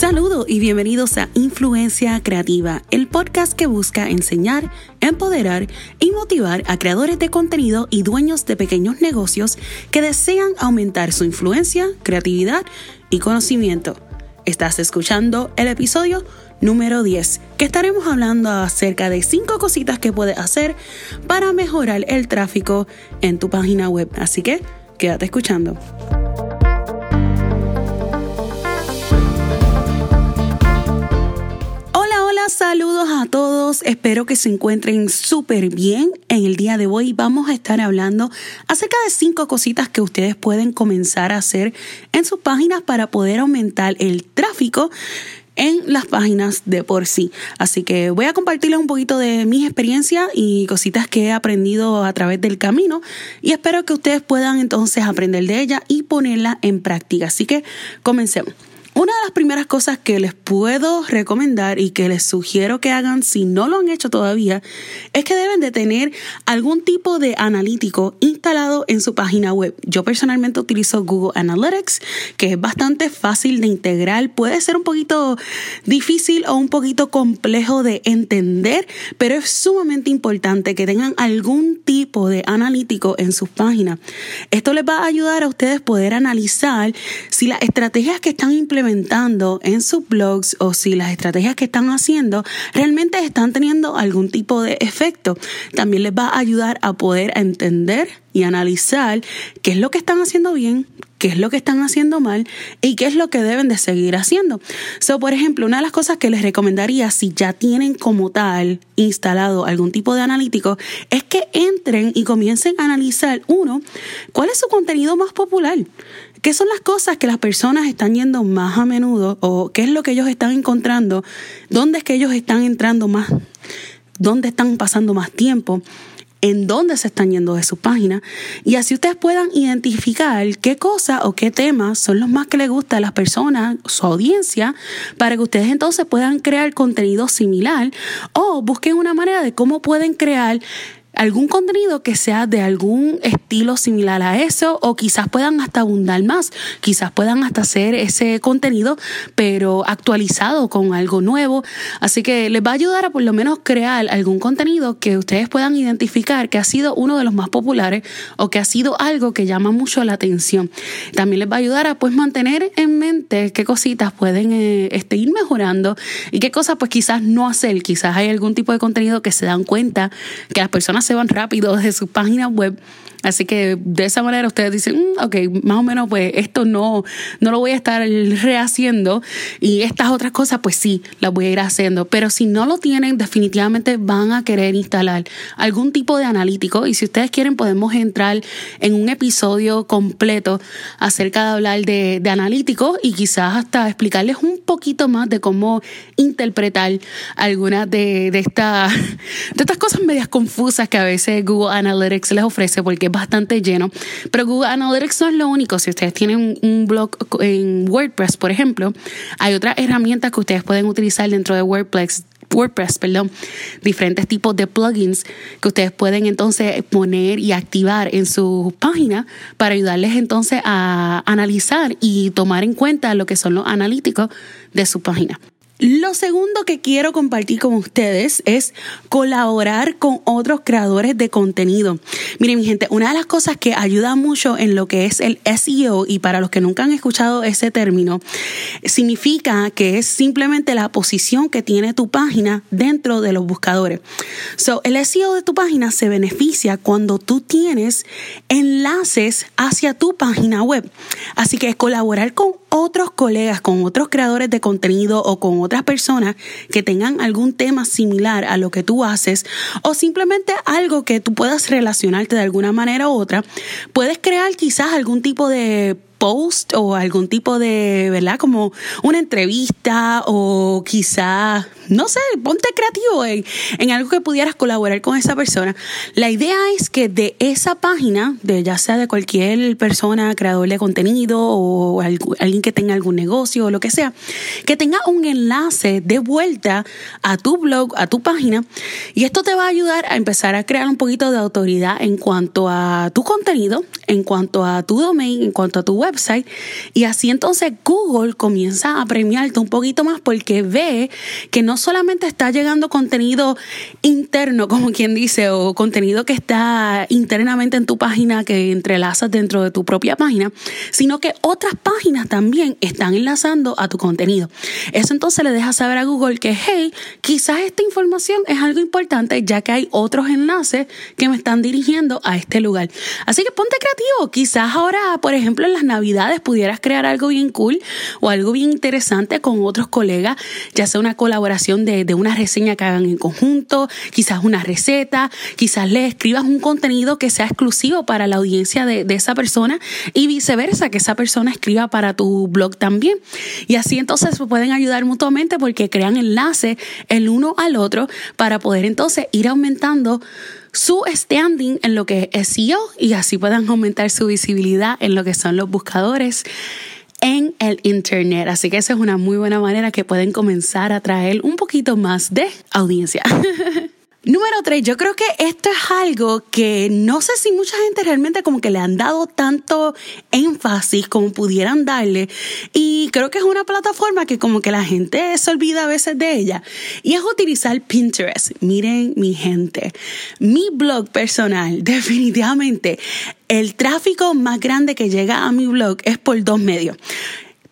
Saludos y bienvenidos a Influencia Creativa, el podcast que busca enseñar, empoderar y motivar a creadores de contenido y dueños de pequeños negocios que desean aumentar su influencia, creatividad y conocimiento. Estás escuchando el episodio número 10, que estaremos hablando acerca de 5 cositas que puedes hacer para mejorar el tráfico en tu página web. Así que quédate escuchando. Saludos a todos. Espero que se encuentren súper bien. En el día de hoy vamos a estar hablando acerca de cinco cositas que ustedes pueden comenzar a hacer en sus páginas para poder aumentar el tráfico en las páginas de por sí. Así que voy a compartirles un poquito de mis experiencias y cositas que he aprendido a través del camino y espero que ustedes puedan entonces aprender de ella y ponerla en práctica. Así que comencemos. Una de las primeras cosas que les puedo recomendar y que les sugiero que hagan si no lo han hecho todavía es que deben de tener algún tipo de analítico instalado en su página web. Yo personalmente utilizo Google Analytics, que es bastante fácil de integrar, puede ser un poquito difícil o un poquito complejo de entender, pero es sumamente importante que tengan algún tipo de analítico en sus páginas. Esto les va a ayudar a ustedes poder analizar si las estrategias que están implementando en sus blogs o si las estrategias que están haciendo realmente están teniendo algún tipo de efecto. También les va a ayudar a poder entender y analizar qué es lo que están haciendo bien, qué es lo que están haciendo mal y qué es lo que deben de seguir haciendo. So, por ejemplo, una de las cosas que les recomendaría si ya tienen como tal instalado algún tipo de analítico es que entren y comiencen a analizar, uno, cuál es su contenido más popular. ¿Qué son las cosas que las personas están yendo más a menudo o qué es lo que ellos están encontrando? ¿Dónde es que ellos están entrando más? ¿Dónde están pasando más tiempo? en dónde se están yendo de su página y así ustedes puedan identificar qué cosas o qué temas son los más que les gusta a las personas, su audiencia, para que ustedes entonces puedan crear contenido similar o busquen una manera de cómo pueden crear algún contenido que sea de algún estilo similar a eso o quizás puedan hasta abundar más, quizás puedan hasta hacer ese contenido pero actualizado con algo nuevo, así que les va a ayudar a por lo menos crear algún contenido que ustedes puedan identificar que ha sido uno de los más populares o que ha sido algo que llama mucho la atención. También les va a ayudar a pues mantener en mente qué cositas pueden eh, este, ir mejorando y qué cosas pues quizás no hacer, quizás hay algún tipo de contenido que se dan cuenta que las personas van rápido de su página web Así que de esa manera ustedes dicen, mm, ok, más o menos pues esto no, no lo voy a estar rehaciendo y estas otras cosas pues sí, las voy a ir haciendo. Pero si no lo tienen, definitivamente van a querer instalar algún tipo de analítico y si ustedes quieren podemos entrar en un episodio completo acerca de hablar de, de analíticos y quizás hasta explicarles un poquito más de cómo interpretar algunas de, de, esta, de estas cosas medias confusas que a veces Google Analytics les ofrece porque bastante lleno. Pero Google Analytics no es lo único. Si ustedes tienen un blog en WordPress, por ejemplo, hay otras herramientas que ustedes pueden utilizar dentro de WordPress WordPress, perdón, diferentes tipos de plugins que ustedes pueden entonces poner y activar en su página para ayudarles entonces a analizar y tomar en cuenta lo que son los analíticos de su página. Lo segundo que quiero compartir con ustedes es colaborar con otros creadores de contenido. Miren, mi gente, una de las cosas que ayuda mucho en lo que es el SEO, y para los que nunca han escuchado ese término, significa que es simplemente la posición que tiene tu página dentro de los buscadores. So, el SEO de tu página se beneficia cuando tú tienes enlaces hacia tu página web. Así que colaborar con otros colegas, con otros creadores de contenido o con otras personas que tengan algún tema similar a lo que tú haces o simplemente algo que tú puedas relacionarte de alguna manera u otra, puedes crear quizás algún tipo de post o algún tipo de, ¿verdad? Como una entrevista o quizá, no sé, ponte creativo en, en, algo que pudieras colaborar con esa persona. La idea es que de esa página, de ya sea de cualquier persona, creador de contenido o alguien que tenga algún negocio o lo que sea, que tenga un enlace de vuelta a tu blog, a tu página. Y esto te va a ayudar a empezar a crear un poquito de autoridad en cuanto a tu contenido, en cuanto a tu domain, en cuanto a tu web y así entonces Google comienza a premiarte un poquito más porque ve que no solamente está llegando contenido interno, como quien dice, o contenido que está internamente en tu página que entrelazas dentro de tu propia página, sino que otras páginas también están enlazando a tu contenido. Eso entonces le deja saber a Google que, hey, quizás esta información es algo importante ya que hay otros enlaces que me están dirigiendo a este lugar. Así que ponte creativo. Quizás ahora, por ejemplo, en las navidades pudieras crear algo bien cool o algo bien interesante con otros colegas, ya sea una colaboración de, una reseña que hagan en conjunto, quizás una receta, quizás le escribas un contenido que sea exclusivo para la audiencia de, de esa persona y viceversa, que esa persona escriba para tu blog también. Y así entonces pueden ayudar mutuamente porque crean enlaces el uno al otro para poder entonces ir aumentando su standing en lo que es SEO y así puedan aumentar su visibilidad en lo que son los buscadores en el Internet. Así que esa es una muy buena manera que pueden comenzar a traer un poquito más de audiencia. Número tres, yo creo que esto es algo que no sé si mucha gente realmente como que le han dado tanto énfasis como pudieran darle y creo que es una plataforma que como que la gente se olvida a veces de ella y es utilizar Pinterest. Miren mi gente, mi blog personal definitivamente el tráfico más grande que llega a mi blog es por dos medios.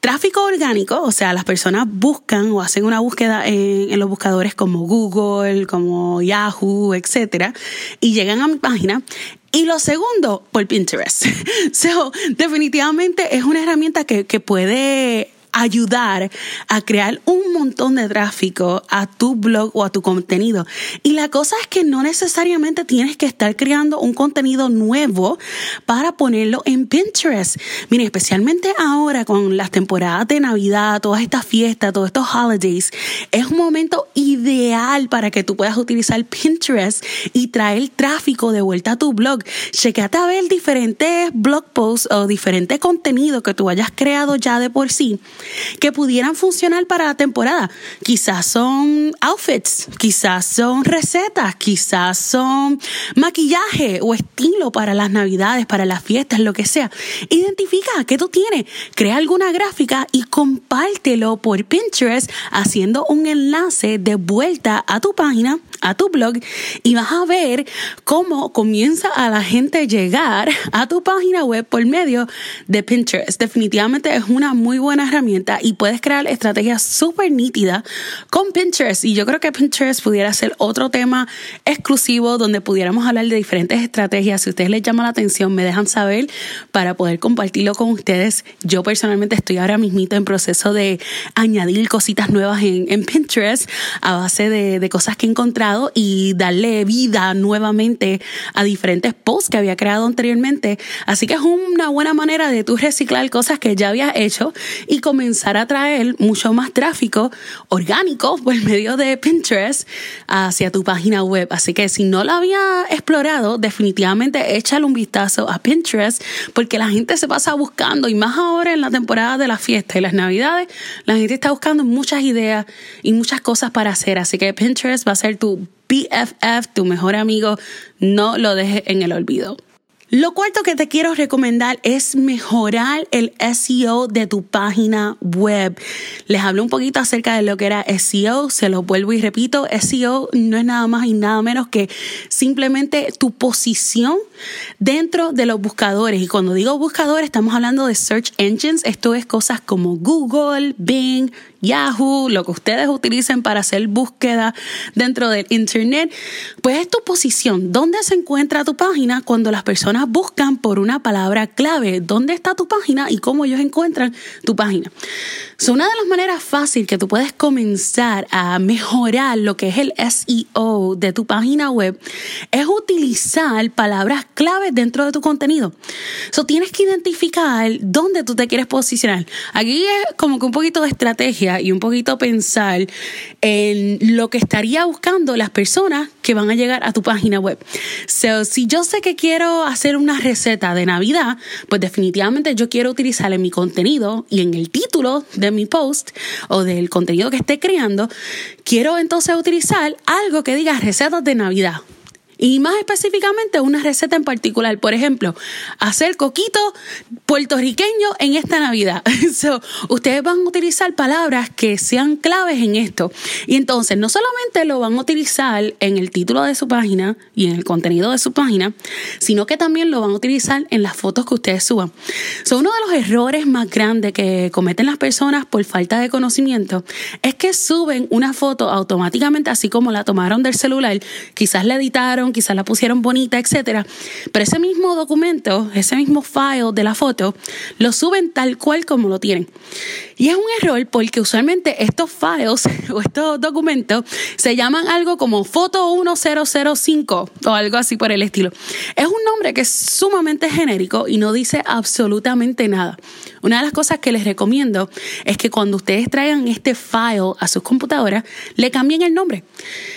Tráfico orgánico, o sea, las personas buscan o hacen una búsqueda en, los buscadores como Google, como Yahoo, etcétera, y llegan a mi página. Y lo segundo, por Pinterest. so, definitivamente es una herramienta que, que puede ayudar a crear un montón de tráfico a tu blog o a tu contenido. Y la cosa es que no necesariamente tienes que estar creando un contenido nuevo para ponerlo en Pinterest. Miren, especialmente ahora con las temporadas de Navidad, todas estas fiestas, todos estos holidays, es un momento ideal para que tú puedas utilizar Pinterest y traer tráfico de vuelta a tu blog. Chequeate a ver diferentes blog posts o diferente contenido que tú hayas creado ya de por sí que pudieran funcionar para la temporada. Quizás son outfits, quizás son recetas, quizás son maquillaje o estilo para las navidades, para las fiestas, lo que sea. Identifica qué tú tienes, crea alguna gráfica y compártelo por Pinterest haciendo un enlace de vuelta a tu página a tu blog y vas a ver cómo comienza a la gente llegar a tu página web por medio de Pinterest. Definitivamente es una muy buena herramienta y puedes crear estrategias súper nítidas con Pinterest. Y yo creo que Pinterest pudiera ser otro tema exclusivo donde pudiéramos hablar de diferentes estrategias. Si a ustedes les llama la atención, me dejan saber para poder compartirlo con ustedes. Yo personalmente estoy ahora mismito en proceso de añadir cositas nuevas en, Pinterest a base de, de cosas que he encontrado y darle vida nuevamente a diferentes posts que había creado anteriormente. Así que es una buena manera de tú reciclar cosas que ya habías hecho y comenzar a traer mucho más tráfico orgánico por medio de Pinterest hacia tu página web. Así que si no lo había explorado, definitivamente échale un vistazo a Pinterest porque la gente se pasa buscando y más ahora en la temporada de las fiestas y las navidades, la gente está buscando muchas ideas y muchas cosas para hacer. Así que Pinterest va a ser tu BFF, tu mejor amigo, no lo dejes en el olvido. Lo cuarto que te quiero recomendar es mejorar el SEO de tu página web. Les hablo un poquito acerca de lo que era SEO, se lo vuelvo y repito, SEO no es nada más y nada menos que simplemente tu posición dentro de los buscadores. Y cuando digo buscadores, estamos hablando de search engines, esto es cosas como Google, Bing, Yahoo, lo que ustedes utilicen para hacer búsqueda dentro del Internet, pues es tu posición. ¿Dónde se encuentra tu página cuando las personas buscan por una palabra clave? ¿Dónde está tu página y cómo ellos encuentran tu página? So, una de las maneras fáciles que tú puedes comenzar a mejorar lo que es el SEO de tu página web es utilizar palabras claves dentro de tu contenido. So, tienes que identificar dónde tú te quieres posicionar. Aquí es como que un poquito de estrategia y un poquito pensar en lo que estaría buscando las personas que van a llegar a tu página web. So, si yo sé que quiero hacer una receta de Navidad, pues definitivamente yo quiero utilizar en mi contenido y en el título de mi post o del contenido que esté creando, quiero entonces utilizar algo que diga recetas de Navidad Y más específicamente una receta en particular. Por ejemplo, hacer coquito puertorriqueño en esta Navidad. So, ustedes van a utilizar palabras que sean claves en esto. Y entonces no solamente lo van a utilizar en el título de su página y en el contenido de su página, sino que también lo van a utilizar en las fotos que ustedes suban. So, uno de los errores más grandes que cometen las personas por falta de conocimiento es que suben una foto automáticamente así como la tomaron del celular. Quizás la editaron, quizás la pusieron bonita, etcétera. Pero ese mismo documento, ese mismo file de la foto, lo suben tal cual como lo tienen. Y es un error porque usualmente estos files o estos documentos se llaman algo como foto 1005 o algo así por el estilo. Es un nombre que es sumamente genérico y no dice absolutamente nada. Una de las cosas que les recomiendo es que cuando ustedes traigan este file a sus computadoras, le cambien el nombre.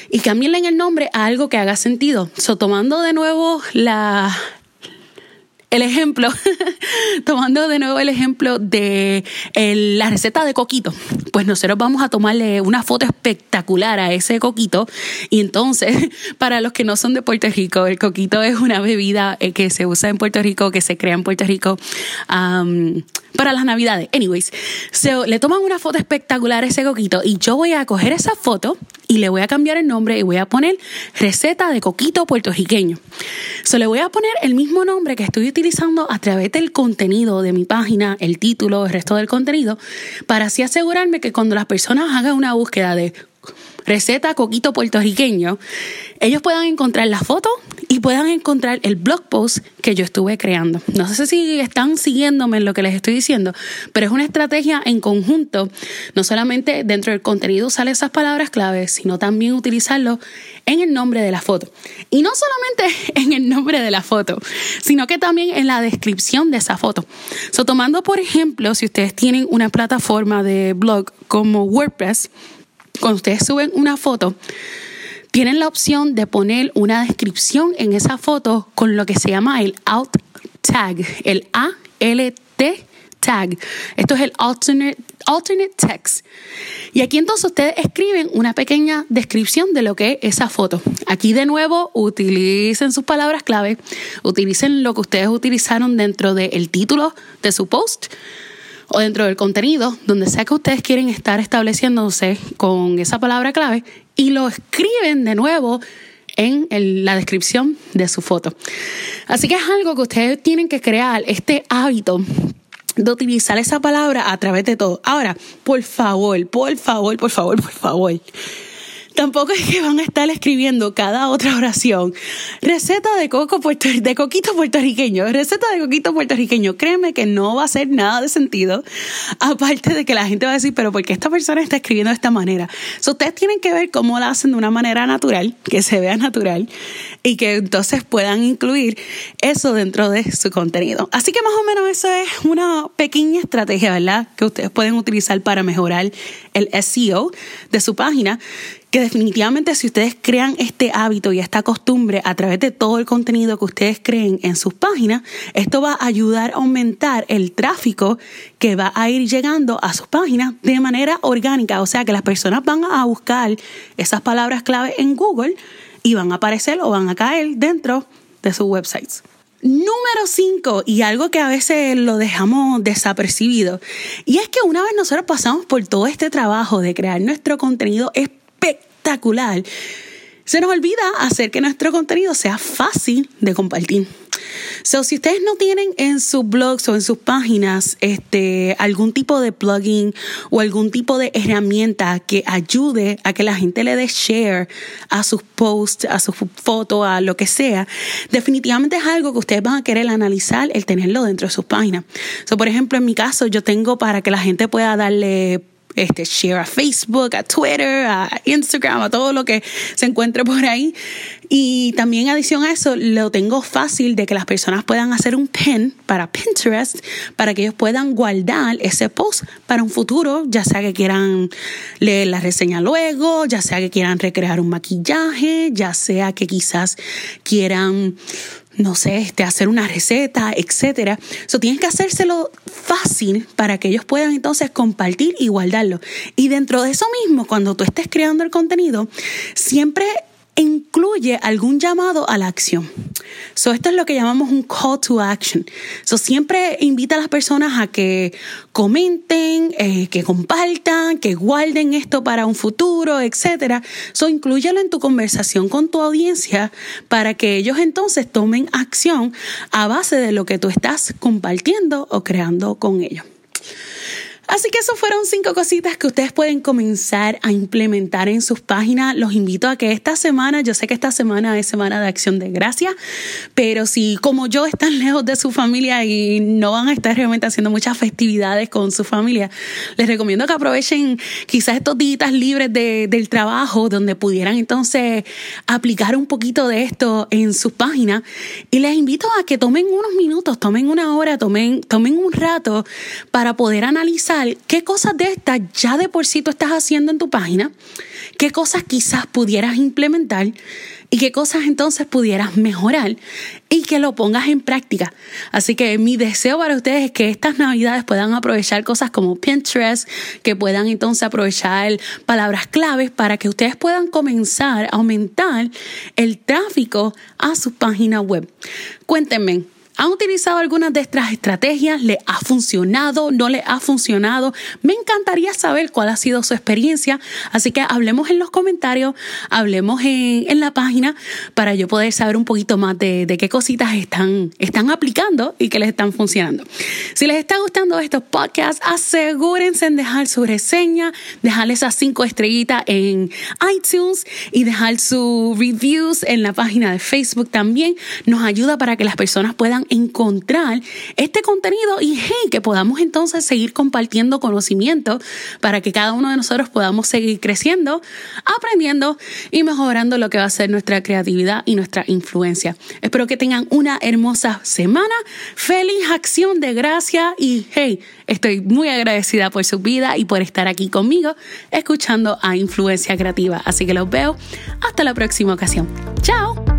Y cambienle el nombre a algo que haga sentido. So, tomando de nuevo la, el ejemplo, tomando de nuevo el ejemplo de la receta de coquito, pues nosotros vamos a tomarle una foto espectacular a ese coquito. Y entonces, para los que no son de Puerto Rico, el coquito es una bebida eh, que se usa en Puerto Rico, que se crea en Puerto Rico para las navidades. Anyways, le toman una foto espectacular a ese coquito y yo voy a coger esa foto y le voy a cambiar el nombre y voy a poner receta de coquito puertorriqueño. So, le voy a poner el mismo nombre que estoy utilizando a través del contenido de mi página, el título, el resto del contenido, para así asegurarme que cuando las personas hagan una búsqueda de receta coquito puertorriqueño, ellos puedan encontrar la foto y puedan encontrar el blog post que yo estuve creando. No sé si están siguiéndome en lo que les estoy diciendo, pero es una estrategia en conjunto, no solamente dentro del contenido usar esas palabras claves, sino también utilizarlo en el nombre de la foto. Y no solamente en el nombre de la foto, sino que también en la descripción de esa foto. So, tomando por ejemplo, si ustedes tienen una plataforma de blog como WordPress, cuando ustedes suben una foto, tienen la opción de poner una descripción en esa foto con lo que se llama el alt tag, el ALT tag. Esto es el alternate, alternate text. Y aquí entonces ustedes escriben una pequeña descripción de lo que es esa foto. Aquí de nuevo utilicen sus palabras clave, utilicen lo que ustedes utilizaron dentro del título de su post o dentro del contenido, donde sea que ustedes quieren estar estableciéndose con esa palabra clave y lo escriben de nuevo en la descripción de su foto. Así que es algo que ustedes tienen que crear, este hábito de utilizar esa palabra a través de todo. Ahora, por favor, por favor, por favor, por favor Tampoco es que van a estar escribiendo cada otra oración. Receta de coco de coquito puertorriqueño, receta de coquito puertorriqueño. Créeme que no va a hacer nada de sentido. Aparte de que la gente va a decir, pero ¿por qué esta persona está escribiendo de esta manera? ustedes tienen que ver cómo la hacen de una manera natural, que se vea natural y que entonces puedan incluir eso dentro de su contenido. Así que más o menos eso es una pequeña estrategia, ¿verdad? Que ustedes pueden utilizar para mejorar el SEO de su página que definitivamente si ustedes crean este hábito y esta costumbre a través de todo el contenido que ustedes creen en sus páginas, esto va a ayudar a aumentar el tráfico que va a ir llegando a sus páginas de manera orgánica, o sea que las personas van a buscar esas palabras clave en Google y van a aparecer o van a caer dentro de sus websites. Número 5, y algo que a veces lo dejamos desapercibido, y es que una vez nosotros pasamos por todo este trabajo de crear nuestro contenido espectacular, se nos olvida hacer que nuestro contenido sea fácil de compartir. So, si ustedes no tienen en sus blogs o en sus páginas este, algún tipo de plugin o algún tipo de herramienta que ayude a que la gente le dé share a sus posts, a sus fotos, a lo que sea, definitivamente es algo que ustedes van a querer analizar el tenerlo dentro de sus páginas. So, por ejemplo, en mi caso, yo tengo para que la gente pueda darle este, share a Facebook, a Twitter, a Instagram, a todo lo que se encuentre por ahí. Y también adición a eso, lo tengo fácil de que las personas puedan hacer un pin para Pinterest, para que ellos puedan guardar ese post para un futuro, ya sea que quieran leer la reseña luego, ya sea que quieran recrear un maquillaje, ya sea que quizás quieran no sé, este, hacer una receta, etcétera. Eso tienes que hacérselo fácil para que ellos puedan entonces compartir y guardarlo. Y dentro de eso mismo, cuando tú estés creando el contenido, siempre incluye algún llamado a la acción. So, esto es lo que llamamos un call to action. So, siempre invita a las personas a que comenten, eh, que compartan, que guarden esto para un futuro, etc. So, inclúyelo en tu conversación con tu audiencia para que ellos entonces tomen acción a base de lo que tú estás compartiendo o creando con ellos. Así que eso fueron cinco cositas que ustedes pueden comenzar a implementar en sus páginas. Los invito a que esta semana, yo sé que esta semana es semana de acción de gracia, pero si como yo están lejos de su familia y no van a estar realmente haciendo muchas festividades con su familia, les recomiendo que aprovechen quizás estos días libres del trabajo donde pudieran entonces aplicar un poquito de esto en sus páginas y les invito a que tomen unos minutos, tomen una hora, tomen, tomen un rato para poder analizar qué cosas de estas ya de por sí tú estás haciendo en tu página, qué cosas quizás pudieras implementar y qué cosas entonces pudieras mejorar y que lo pongas en práctica. Así que mi deseo para ustedes es que estas navidades puedan aprovechar cosas como Pinterest, que puedan entonces aprovechar palabras claves para que ustedes puedan comenzar a aumentar el tráfico a su página web. Cuéntenme. ¿Han utilizado algunas de estas estrategias? ¿Le ha funcionado? ¿No le ha funcionado? Me encantaría saber cuál ha sido su experiencia. Así que hablemos en los comentarios, hablemos en, la página para yo poder saber un poquito más de, qué cositas están, están aplicando y que les están funcionando. Si les está gustando estos podcasts, asegúrense en dejar su reseña, dejar esas cinco estrellitas en iTunes y dejar sus reviews en la página de Facebook también. Nos ayuda para que las personas puedan encontrar este contenido y que podamos entonces seguir compartiendo conocimiento para que cada uno de nosotros podamos seguir creciendo, aprendiendo y mejorando lo que va a ser nuestra creatividad y nuestra influencia. Espero que tengan una hermosa semana, feliz acción de gracia y hey, estoy muy agradecida por su vida y por estar aquí conmigo escuchando a Influencia Creativa. Así que los veo hasta la próxima ocasión. Chao.